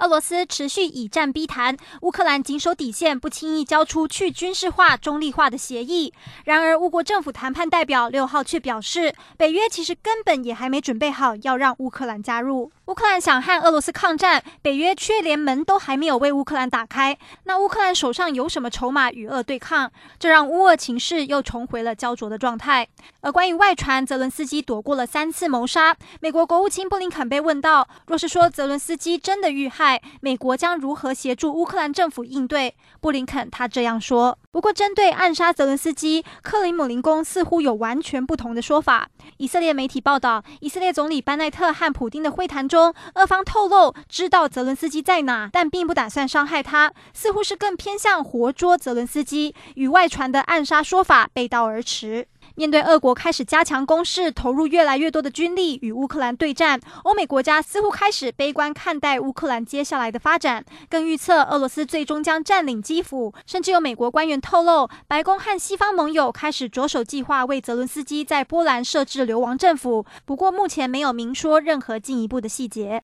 俄罗斯持续以战逼谈，乌克兰谨守底线，不轻易交出去军事化、中立化的协议。然而，乌国政府谈判代表六号却表示，北约其实根本也还没准备好要让乌克兰加入。乌克兰想和俄罗斯抗战，北约却连门都还没有为乌克兰打开。那乌克兰手上有什么筹码与俄对抗？这让乌俄情势又重回了焦灼的状态。而关于外传泽伦斯基躲过了三次谋杀，美国国务卿布林肯被问到，若是说泽伦斯基真的遇害，美国将如何协助乌克兰政府应对？布林肯他这样说。不过，针对暗杀泽伦斯基，克里姆林宫似乎有完全不同的说法。以色列媒体报道，以色列总理班奈特和普丁的会谈中，俄方透露知道泽伦斯基在哪，但并不打算伤害他，似乎是更偏向活捉泽伦斯基，与外传的暗杀说法背道而驰。面对俄国开始加强攻势，投入越来越多的军力与乌克兰对战，欧美国家似乎开始悲观看待乌克兰接下来的发展，更预测俄罗斯最终将占领基辅。甚至有美国官员透露，白宫和西方盟友开始着手计划为泽伦斯基在波兰设置流亡政府，不过目前没有明说任何进一步的细节。